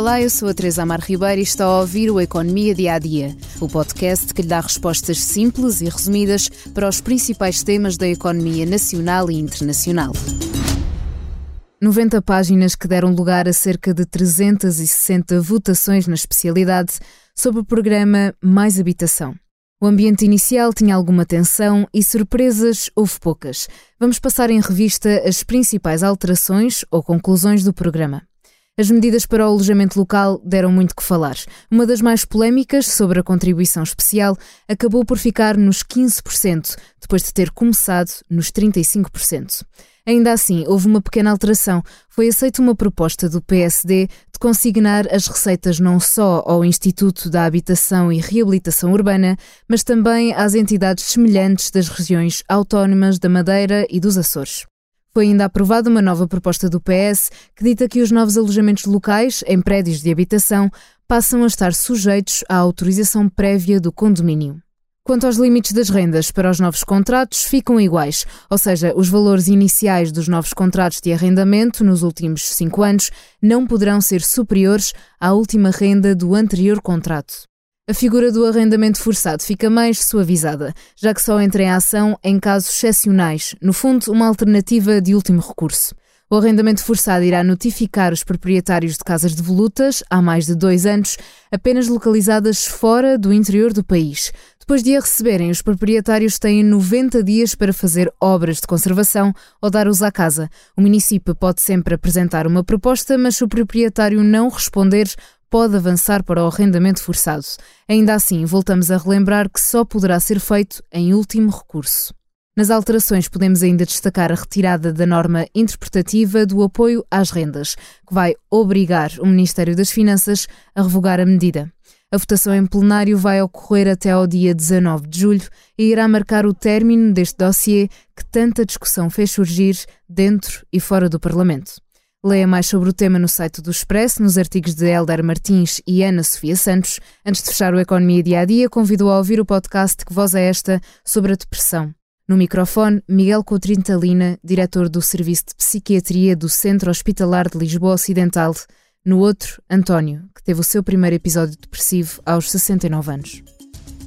Olá, eu sou a Teresa Amar Ribeiro e está a ouvir o Economia Dia a Dia, o podcast que lhe dá respostas simples e resumidas para os principais temas da economia nacional e internacional. 90 páginas que deram lugar a cerca de 360 votações na especialidade sobre o programa Mais Habitação. O ambiente inicial tinha alguma tensão e surpresas houve poucas. Vamos passar em revista as principais alterações ou conclusões do programa. As medidas para o alojamento local deram muito que falar. Uma das mais polémicas, sobre a contribuição especial, acabou por ficar nos 15%, depois de ter começado nos 35%. Ainda assim, houve uma pequena alteração. Foi aceita uma proposta do PSD de consignar as receitas não só ao Instituto da Habitação e Reabilitação Urbana, mas também às entidades semelhantes das regiões autónomas da Madeira e dos Açores. Foi ainda aprovada uma nova proposta do PS que dita que os novos alojamentos locais em prédios de habitação passam a estar sujeitos à autorização prévia do condomínio. Quanto aos limites das rendas para os novos contratos, ficam iguais, ou seja, os valores iniciais dos novos contratos de arrendamento nos últimos cinco anos não poderão ser superiores à última renda do anterior contrato. A figura do arrendamento forçado fica mais suavizada, já que só entra em ação em casos excepcionais, no fundo, uma alternativa de último recurso. O arrendamento forçado irá notificar os proprietários de casas de volutas há mais de dois anos, apenas localizadas fora do interior do país. Depois de a receberem, os proprietários têm 90 dias para fazer obras de conservação ou dar uso à casa. O município pode sempre apresentar uma proposta, mas se o proprietário não responder, pode avançar para o arrendamento forçado. Ainda assim, voltamos a relembrar que só poderá ser feito em último recurso. Nas alterações, podemos ainda destacar a retirada da norma interpretativa do apoio às rendas, que vai obrigar o Ministério das Finanças a revogar a medida. A votação em plenário vai ocorrer até ao dia 19 de julho e irá marcar o término deste dossiê que tanta discussão fez surgir dentro e fora do Parlamento. Leia mais sobre o tema no site do Expresso, nos artigos de Helder Martins e Ana Sofia Santos. Antes de fechar o Economia Dia a Dia, convido a ouvir o podcast Que Voz é Esta sobre a depressão. No microfone, Miguel Coutrintalina, diretor do Serviço de Psiquiatria do Centro Hospitalar de Lisboa Ocidental. No outro, António, que teve o seu primeiro episódio depressivo aos 69 anos.